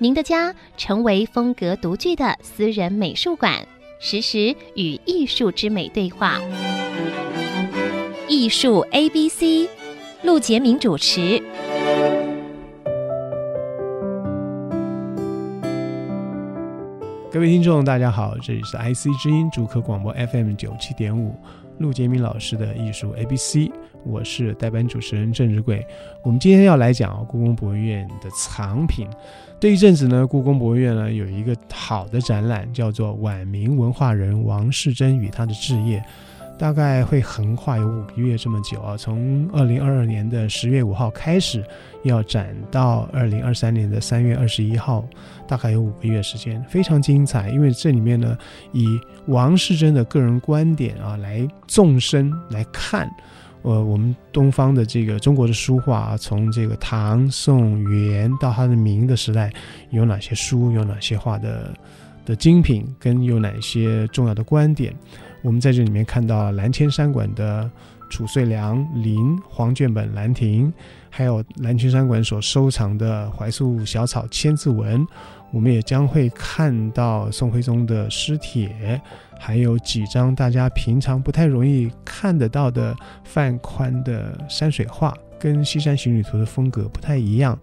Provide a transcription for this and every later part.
您的家成为风格独具的私人美术馆，实时与艺术之美对话。艺术 A B C，陆杰明主持。各位听众，大家好，这里是 IC 之音主客广播 FM 九七点五，陆杰明老师的艺术 A B C，我是代班主持人郑志贵。我们今天要来讲故宫博物院的藏品。这一阵子呢，故宫博物院呢有一个好的展览，叫做《晚明文化人王士祯与他的置业》。大概会横跨有五个月这么久啊，从二零二二年的十月五号开始，要展到二零二三年的三月二十一号，大概有五个月时间，非常精彩。因为这里面呢，以王世贞的个人观点啊来纵深来看，呃，我们东方的这个中国的书画啊，从这个唐宋元到他的明的时代，有哪些书，有哪些画的的精品，跟有哪些重要的观点。我们在这里面看到了蓝千山馆的褚遂良临黄卷本《兰亭》，还有蓝千山馆所收藏的怀素小草千字文。我们也将会看到宋徽宗的诗帖，还有几张大家平常不太容易看得到的范宽的山水画，跟《西山行旅图》的风格不太一样。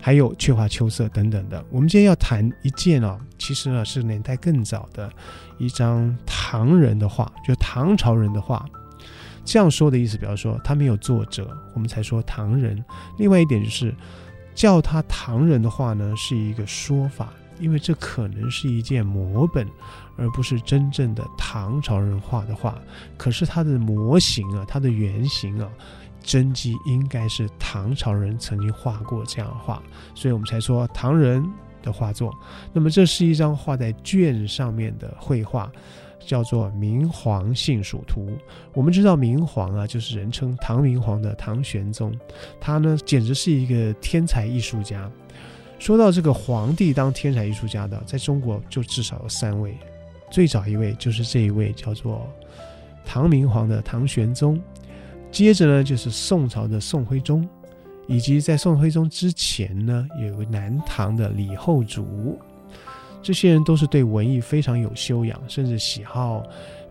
还有鹊画秋色等等的。我们今天要谈一件哦，其实呢是年代更早的一张唐人的画，就唐朝人的画。这样说的意思，比方说他没有作者，我们才说唐人。另外一点就是叫他唐人的话呢，是一个说法，因为这可能是一件摹本，而不是真正的唐朝人画的画。可是它的模型啊，它的原型啊。真迹应该是唐朝人曾经画过这样画，所以我们才说唐人的画作。那么这是一张画在卷上面的绘画，叫做《明皇幸蜀图》。我们知道明皇啊，就是人称唐明皇的唐玄宗，他呢简直是一个天才艺术家。说到这个皇帝当天才艺术家的，在中国就至少有三位，最早一位就是这一位叫做唐明皇的唐玄宗。接着呢，就是宋朝的宋徽宗，以及在宋徽宗之前呢，有个南唐的李后主，这些人都是对文艺非常有修养，甚至喜好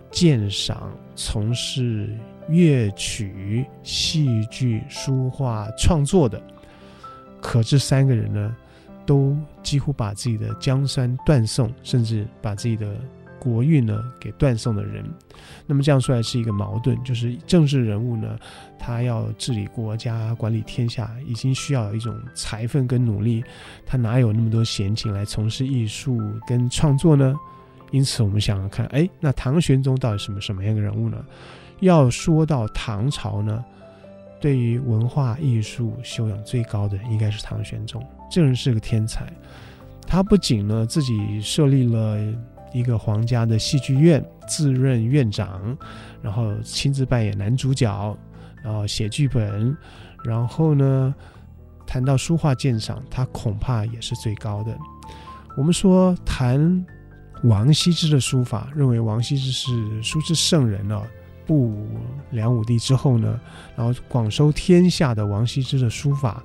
鉴赏、从事乐曲、戏剧、书画创作的。可这三个人呢，都几乎把自己的江山断送，甚至把自己的。国运呢，给断送的人，那么这样说来是一个矛盾，就是政治人物呢，他要治理国家、管理天下，已经需要一种才分跟努力，他哪有那么多闲情来从事艺术跟创作呢？因此，我们想想看，哎，那唐玄宗到底什么什么样的人物呢？要说到唐朝呢，对于文化艺术修养最高的，应该是唐玄宗。这个人是个天才，他不仅呢自己设立了。一个皇家的戏剧院，自任院长，然后亲自扮演男主角，然后写剧本，然后呢，谈到书画鉴赏，他恐怕也是最高的。我们说谈王羲之的书法，认为王羲之是书之圣人了，不梁武帝之后呢，然后广收天下的王羲之的书法，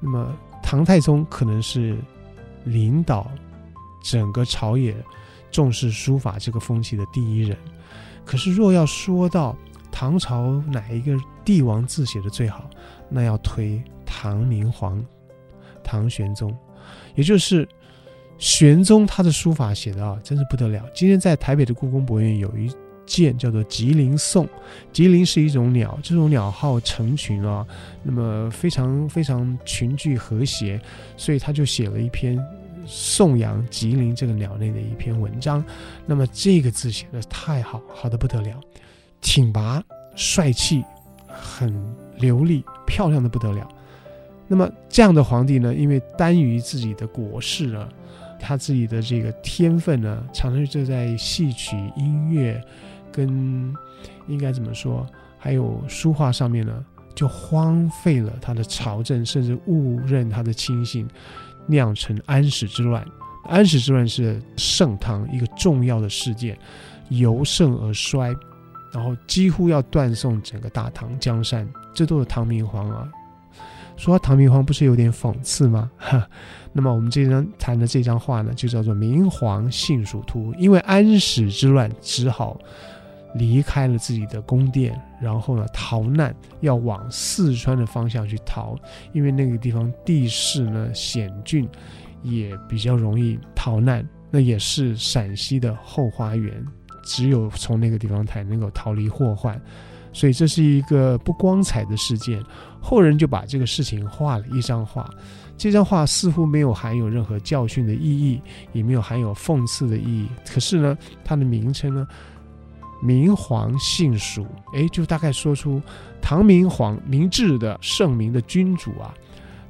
那么唐太宗可能是领导整个朝野。重视书法这个风气的第一人，可是若要说到唐朝哪一个帝王字写的最好，那要推唐明皇唐玄宗，也就是玄宗他的书法写的啊，真是不得了。今天在台北的故宫博物院有一件叫做《吉林颂》，吉林是一种鸟，这种鸟好成群啊，那么非常非常群聚和谐，所以他就写了一篇。颂扬吉林这个鸟类的一篇文章，那么这个字写的太好，好的不得了，挺拔、帅气、很流利、漂亮的不得了。那么这样的皇帝呢，因为耽于自己的国事啊，他自己的这个天分呢，常常就在戏曲、音乐跟应该怎么说，还有书画上面呢，就荒废了他的朝政，甚至误认他的亲信，酿成安史之乱。安史之乱是盛唐一个重要的事件，由盛而衰，然后几乎要断送整个大唐江山。这都是唐明皇啊。说唐明皇不是有点讽刺吗？哈，那么我们这张谈的这张画呢，就叫做《明皇幸蜀图》。因为安史之乱，只好离开了自己的宫殿，然后呢逃难，要往四川的方向去逃，因为那个地方地势呢险峻。也比较容易逃难，那也是陕西的后花园，只有从那个地方才能够逃离祸患，所以这是一个不光彩的事件。后人就把这个事情画了一张画，这张画似乎没有含有任何教训的意义，也没有含有讽刺的意义。可是呢，它的名称呢，明皇幸蜀，诶，就大概说出唐明皇明治的圣明的君主啊。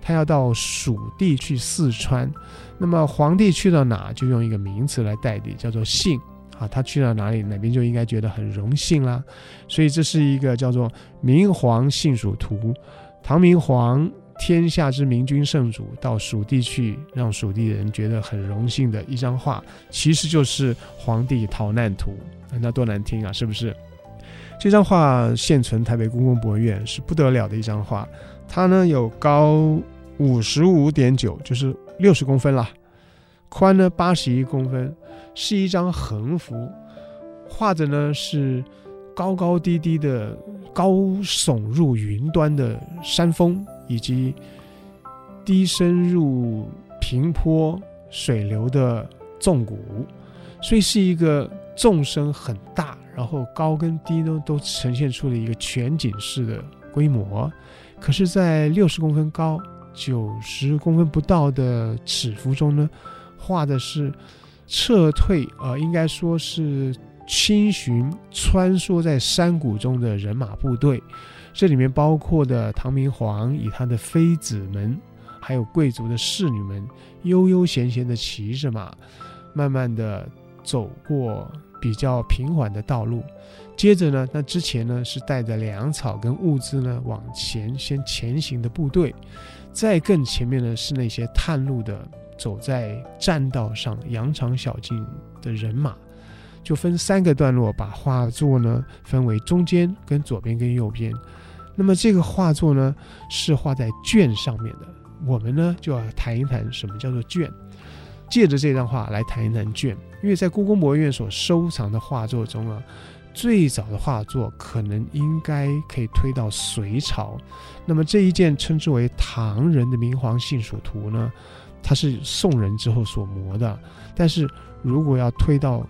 他要到蜀地去四川，那么皇帝去到哪，就用一个名词来代替，叫做幸啊。他去到哪里，哪边就应该觉得很荣幸啦。所以这是一个叫做《明皇幸蜀图》，唐明皇天下之明君圣主到蜀地去，让蜀地人觉得很荣幸的一张画，其实就是皇帝逃难图。那多难听啊，是不是？这张画现存台北故宫博物院，是不得了的一张画。它呢有高五十五点九，就是六十公分了，宽呢八十一公分，是一张横幅，画着呢是高高低低的高耸入云端的山峰，以及低深入平坡水流的纵谷，所以是一个纵深很大，然后高跟低呢都呈现出了一个全景式的规模。可是，在六十公分高、九十公分不到的尺幅中呢，画的是撤退，呃，应该说是轻巡穿梭在山谷中的人马部队。这里面包括的唐明皇与他的妃子们，还有贵族的侍女们，悠悠闲闲地骑着马，慢慢地走过比较平缓的道路。接着呢，那之前呢是带着粮草跟物资呢往前先前行的部队，再更前面呢是那些探路的走在栈道上羊肠小径的人马，就分三个段落把画作呢分为中间跟左边跟右边。那么这个画作呢是画在绢上面的，我们呢就要谈一谈什么叫做绢，借着这张画来谈一谈绢，因为在故宫博物院所收藏的画作中啊。最早的画作可能应该可以推到隋朝，那么这一件称之为唐人的《明皇幸蜀图》呢，它是宋人之后所摹的。但是如果要推到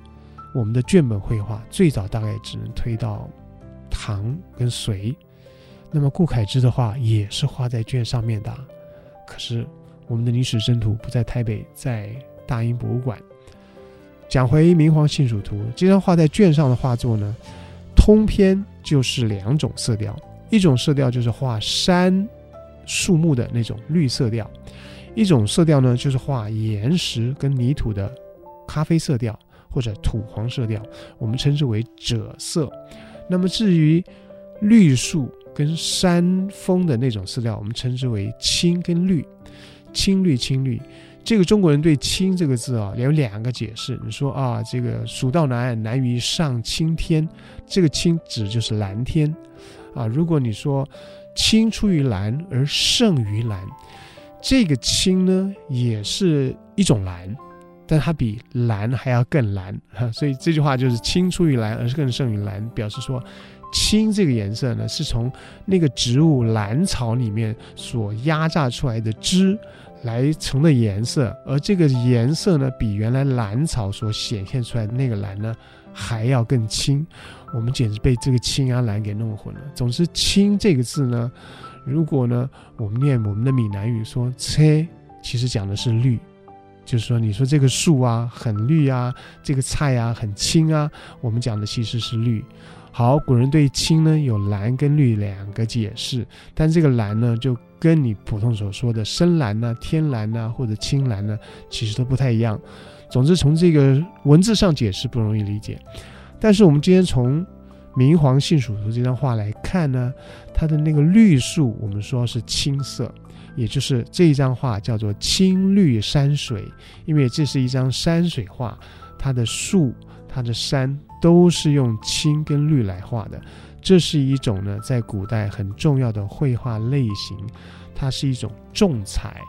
我们的绢本绘画，最早大概只能推到唐跟隋。那么顾恺之的画也是画在绢上面的，可是我们的泥石真图不在台北，在大英博物馆。讲回《明皇幸蜀图》，这张画在绢上的画作呢，通篇就是两种色调，一种色调就是画山、树木的那种绿色调，一种色调呢就是画岩石跟泥土的咖啡色调或者土黄色调，我们称之为赭色。那么至于绿树跟山峰的那种色调，我们称之为青跟绿，青绿青绿。这个中国人对“青”这个字啊，有两个解释。你说啊，这个蜀道难，难于上青天，这个“青”指就是蓝天啊。如果你说“青出于蓝而胜于蓝”，这个“青”呢，也是一种蓝，但它比蓝还要更蓝。所以这句话就是“青出于蓝而是更胜于蓝”，表示说“青”这个颜色呢，是从那个植物蓝草里面所压榨出来的汁。来成的颜色，而这个颜色呢，比原来蓝草所显现出来的那个蓝呢，还要更青。我们简直被这个青啊蓝给弄混了。总之，青这个字呢，如果呢，我们念我们的闽南语说“车”，其实讲的是绿，就是说，你说这个树啊很绿啊，这个菜啊很青啊，我们讲的其实是绿。好，古人对青呢有蓝跟绿两个解释，但这个蓝呢就跟你普通所说的深蓝呢、啊、天蓝呢、啊、或者青蓝呢，其实都不太一样。总之，从这个文字上解释不容易理解。但是我们今天从明黄杏蜀图这张画来看呢，它的那个绿树，我们说是青色，也就是这一张画叫做青绿山水，因为这是一张山水画，它的树、它的山。都是用青跟绿来画的，这是一种呢，在古代很重要的绘画类型，它是一种重彩。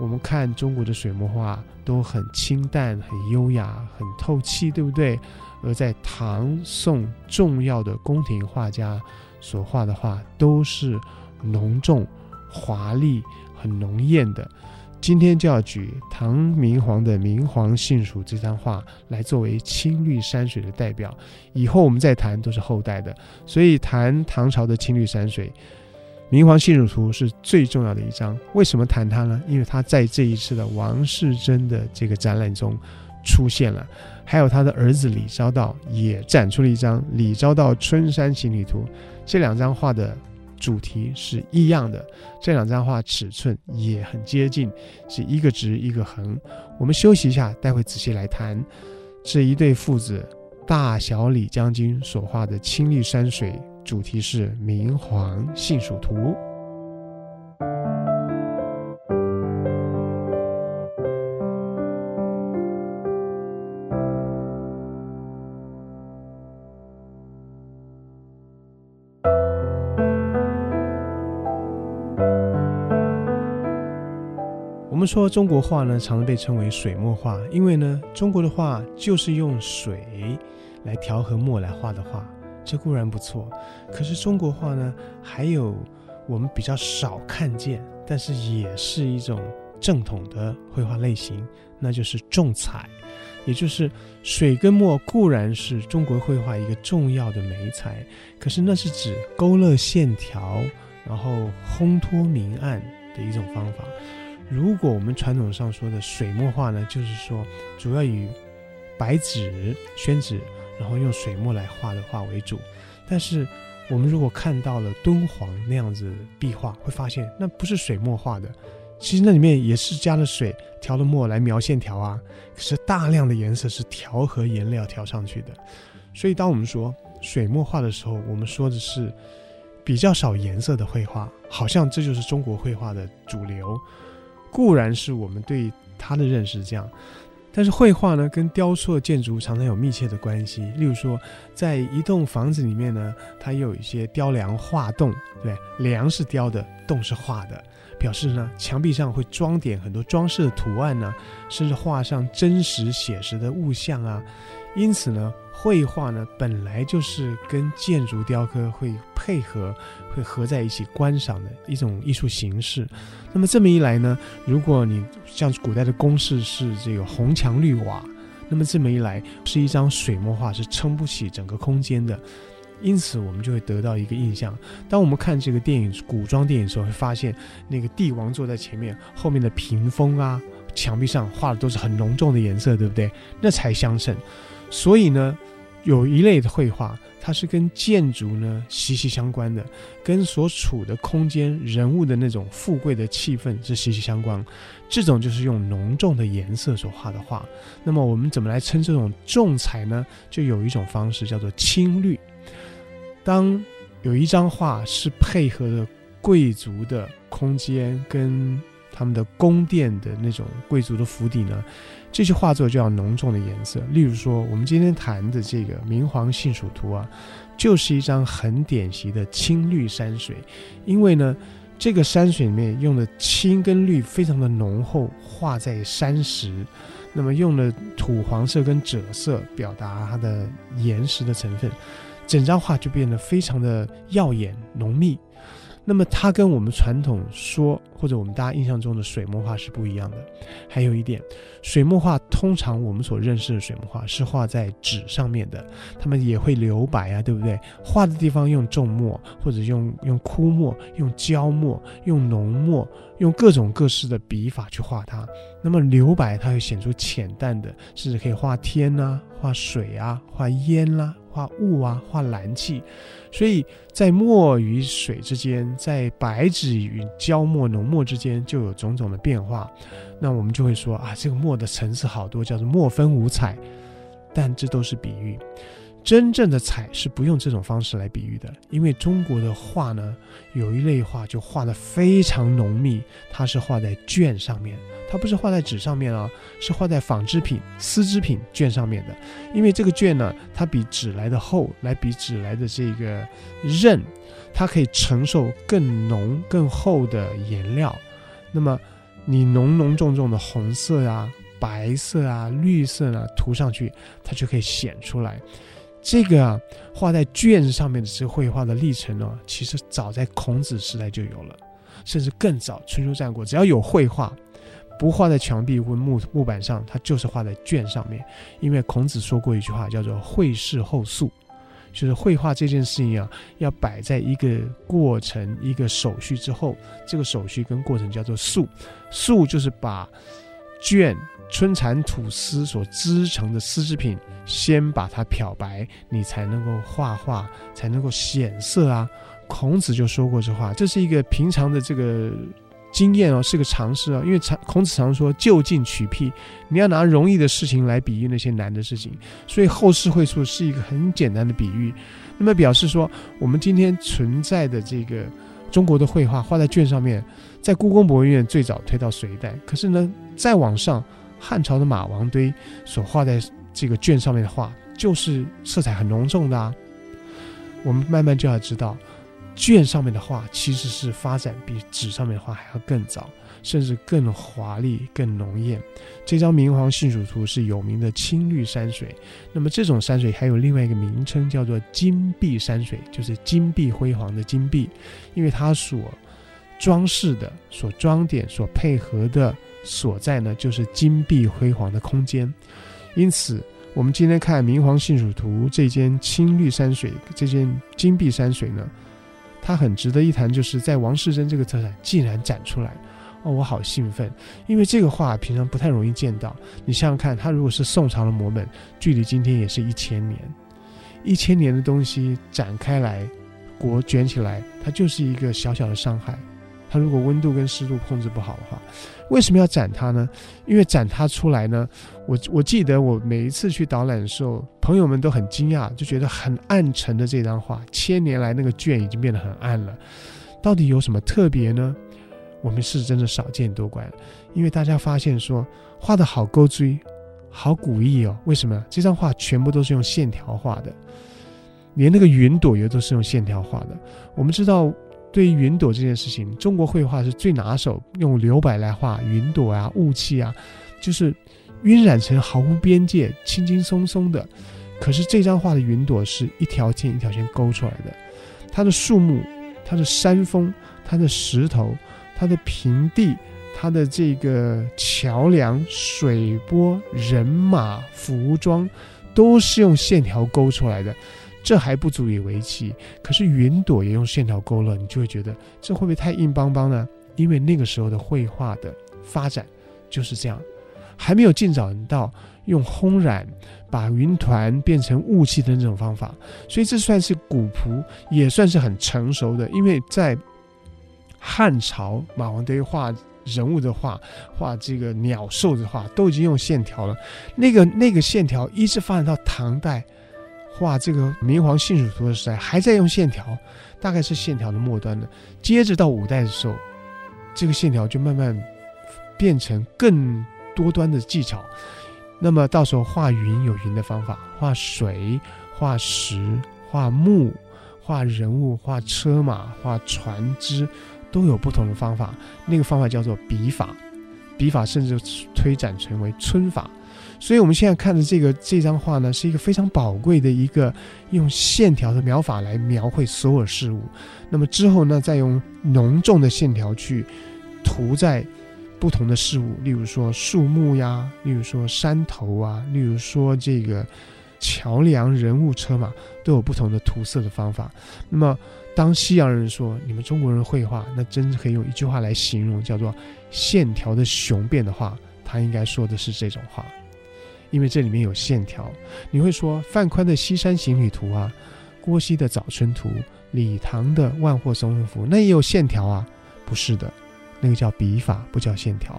我们看中国的水墨画都很清淡、很优雅、很透气，对不对？而在唐宋重要的宫廷画家所画的画，都是浓重、华丽、很浓艳的。今天就要举唐明皇的《明皇杏蜀》这张画来作为青绿山水的代表，以后我们再谈都是后代的，所以谈唐朝的青绿山水，《明黄杏蜀图》是最重要的一张。为什么谈它呢？因为它在这一次的王世贞的这个展览中出现了，还有他的儿子李昭道也展出了一张《李昭道春山行旅图》，这两张画的。主题是一样的，这两张画尺寸也很接近，是一个直一个横。我们休息一下，待会仔细来谈这一对父子大小李将军所画的青绿山水，主题是《明黄杏蜀图》。我们说中国画呢，常常被称为水墨画，因为呢，中国的画就是用水来调和墨来画的画，这固然不错。可是中国画呢，还有我们比较少看见，但是也是一种正统的绘画类型，那就是重彩，也就是水跟墨固然是中国绘画一个重要的媒材，可是那是指勾勒线条，然后烘托明暗的一种方法。如果我们传统上说的水墨画呢，就是说主要以白纸、宣纸，然后用水墨来画的画为主。但是我们如果看到了敦煌那样子壁画，会发现那不是水墨画的，其实那里面也是加了水、调了墨来描线条啊。可是大量的颜色是调和颜料调上去的。所以当我们说水墨画的时候，我们说的是比较少颜色的绘画，好像这就是中国绘画的主流。固然是我们对它的认识这样，但是绘画呢，跟雕塑建筑常常有密切的关系。例如说，在一栋房子里面呢，它有一些雕梁画栋，对，梁是雕的，栋是画的，表示呢，墙壁上会装点很多装饰的图案呢，甚至画上真实写实的物象啊。因此呢，绘画呢本来就是跟建筑雕刻会配合，会合在一起观赏的一种艺术形式。那么这么一来呢，如果你像古代的宫室是这个红墙绿瓦，那么这么一来是一张水墨画是撑不起整个空间的。因此我们就会得到一个印象：当我们看这个电影古装电影的时候，会发现那个帝王坐在前面，后面的屏风啊、墙壁上画的都是很浓重的颜色，对不对？那才相称。所以呢，有一类的绘画，它是跟建筑呢息息相关的，跟所处的空间、人物的那种富贵的气氛是息息相关。这种就是用浓重的颜色所画的画。那么我们怎么来称这种重彩呢？就有一种方式叫做青绿。当有一张画是配合着贵族的空间跟他们的宫殿的那种贵族的府邸呢，这些画作就要浓重的颜色。例如说，我们今天谈的这个《明黄杏蜀图》啊，就是一张很典型的青绿山水。因为呢，这个山水里面用的青跟绿非常的浓厚，画在山石，那么用的土黄色跟赭色表达它的岩石的成分，整张画就变得非常的耀眼浓密。那么它跟我们传统说，或者我们大家印象中的水墨画是不一样的。还有一点，水墨画通常我们所认识的水墨画是画在纸上面的，他们也会留白啊，对不对？画的地方用重墨，或者用用枯墨、用焦墨、用浓墨，用各种各式的笔法去画它。那么留白，它会显出浅淡的，甚至可以画天啊、画水啊、画烟啦、画雾啊，画蓝气。所以在墨与水之间，在白纸与焦墨浓墨之间，就有种种的变化。那我们就会说啊，这个墨的层次好多，叫做墨分五彩。但这都是比喻。真正的彩是不用这种方式来比喻的，因为中国的画呢，有一类画就画得非常浓密，它是画在绢上面，它不是画在纸上面啊，是画在纺织品、丝织品绢上面的。因为这个绢呢，它比纸来的厚，来比纸来的这个韧，它可以承受更浓、更厚的颜料。那么你浓浓重重的红色啊、白色啊、绿色啊涂上去，它就可以显出来。这个啊，画在卷上面的这绘画的历程呢、其实早在孔子时代就有了，甚至更早，春秋战国，只要有绘画，不画在墙壁或木木板上，它就是画在卷上面。因为孔子说过一句话，叫做“绘事后素”，就是绘画这件事情啊，要摆在一个过程、一个手续之后，这个手续跟过程叫做“素”，素就是把卷。春蚕吐丝所织成的丝织品，先把它漂白，你才能够画画，才能够显色啊。孔子就说过这话，这是一个平常的这个经验哦，是个常识啊。因为常孔子常说就近取辟，你要拿容易的事情来比喻那些难的事情，所以后世绘素是一个很简单的比喻。那么表示说，我们今天存在的这个中国的绘画画在绢上面，在故宫博物院最早推到隋代，可是呢，再往上。汉朝的马王堆所画在这个卷上面的画，就是色彩很浓重的啊。我们慢慢就要知道，卷上面的画其实是发展比纸上面的画还要更早，甚至更华丽、更浓艳。这张明皇幸蜀图是有名的青绿山水，那么这种山水还有另外一个名称叫做金碧山水，就是金碧辉煌的金碧，因为它所装饰的、所装点、所配合的。所在呢，就是金碧辉煌的空间，因此我们今天看《明皇幸蜀图》这间青绿山水，这间金碧山水呢，它很值得一谈，就是在王世贞这个特产竟然展出来，哦，我好兴奋，因为这个画平常不太容易见到。你想想看，它如果是宋朝的摹本，距离今天也是一千年，一千年的东西展开来，裹卷起来，它就是一个小小的伤害。它如果温度跟湿度控制不好的话，为什么要展它呢？因为展它出来呢，我我记得我每一次去导览的时候，朋友们都很惊讶，就觉得很暗沉的这张画，千年来那个卷已经变得很暗了，到底有什么特别呢？我们是真的少见多怪了，因为大家发现说画的好勾锥，好古意哦。为什么？这张画全部都是用线条画的，连那个云朵也都是用线条画的。我们知道。对于云朵这件事情，中国绘画是最拿手，用留白来画云朵啊、雾气啊，就是晕染成毫无边界、轻轻松松的。可是这张画的云朵是一条线一条线勾出来的，它的树木、它的山峰、它的石头、它的平地、它的这个桥梁、水波、人马、服装，都是用线条勾出来的。这还不足以为奇，可是云朵也用线条勾勒，你就会觉得这会不会太硬邦邦呢？因为那个时候的绘画的发展就是这样，还没有进展到用烘染把云团变成雾气的那种方法，所以这算是古朴，也算是很成熟的。因为在汉朝，马王堆画人物的画，画这个鸟兽的画，都已经用线条了。那个那个线条一直发展到唐代。画这个明皇幸蜀图的时代，还在用线条，大概是线条的末端的。接着到五代的时候，这个线条就慢慢变成更多端的技巧。那么到时候画云有云的方法，画水、画石、画木、画人物、画车马、画船只，都有不同的方法。那个方法叫做笔法，笔法甚至推展成为皴法。所以，我们现在看的这个这张画呢，是一个非常宝贵的一个用线条的描法来描绘所有事物。那么之后呢，再用浓重的线条去涂在不同的事物，例如说树木呀，例如说山头啊，例如说这个桥梁、人物、车马，都有不同的涂色的方法。那么，当西洋人说你们中国人绘画，那真是可以用一句话来形容，叫做“线条的雄辩”的话，他应该说的是这种话。因为这里面有线条。你会说范宽的《西山行旅图》啊，郭熙的《早春图》，李唐的《万壑松风图》，那也有线条啊？不是的，那个叫笔法，不叫线条。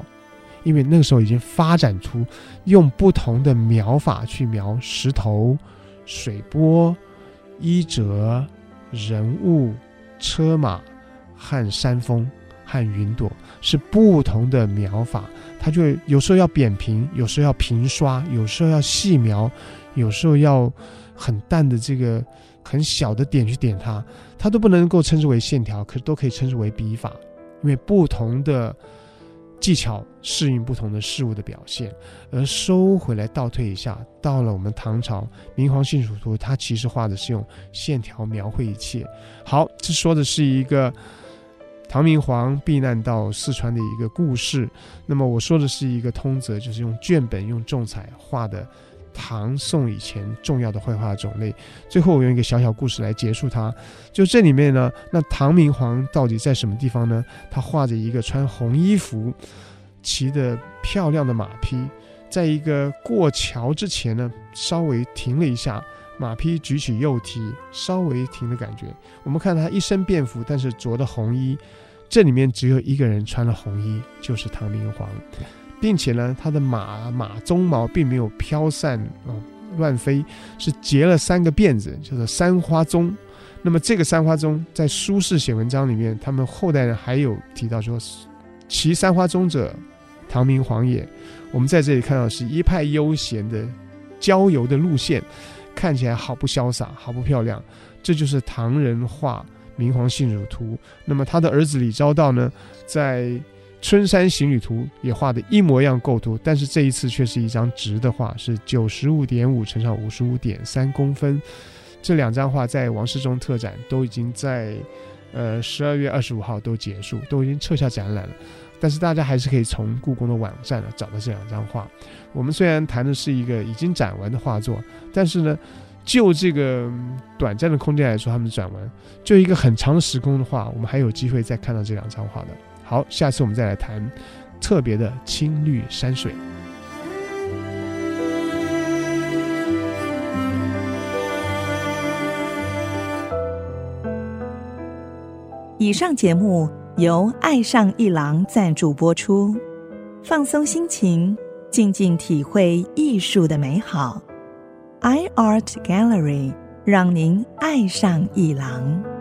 因为那个时候已经发展出用不同的描法去描石头、水波、衣褶、人物、车马和山峰和云朵，是不同的描法。它就有时候要扁平，有时候要平刷，有时候要细描，有时候要很淡的这个很小的点去点它，它都不能够称之为线条，可都可以称之为笔法，因为不同的技巧适应不同的事物的表现。而收回来倒退一下，到了我们唐朝《明皇信蜀图》，它其实画的是用线条描绘一切。好，这说的是一个。唐明皇避难到四川的一个故事，那么我说的是一个通则，就是用卷本、用重彩画的唐宋以前重要的绘画种类。最后我用一个小小故事来结束它。就这里面呢，那唐明皇到底在什么地方呢？他画着一个穿红衣服、骑的漂亮的马匹，在一个过桥之前呢，稍微停了一下，马匹举起右蹄，稍微停的感觉。我们看他一身便服，但是着的红衣。这里面只有一个人穿了红衣，就是唐明皇，并且呢，他的马马鬃毛并没有飘散啊、乱飞，是结了三个辫子，叫做三花鬃。那么这个三花鬃在苏轼写文章里面，他们后代人还有提到说，骑三花鬃者，唐明皇也。我们在这里看到是一派悠闲的郊游的路线，看起来好不潇洒，好不漂亮。这就是唐人画。《明皇幸蜀图》，那么他的儿子李昭道呢，在《春山行旅图》也画的一模一样构图，但是这一次却是一张直的画，是九十五点五乘上五十五点三公分。这两张画在王世忠特展都已经在呃十二月二十五号都结束，都已经撤下展览了。但是大家还是可以从故宫的网站呢找到这两张画。我们虽然谈的是一个已经展完的画作，但是呢。就这个短暂的空间来说，他们展完；就一个很长的时空的话，我们还有机会再看到这两张画的。好，下次我们再来谈特别的青绿山水。以上节目由爱上一郎赞助播出，放松心情，静静体会艺术的美好。iArt Gallery，让您爱上艺廊。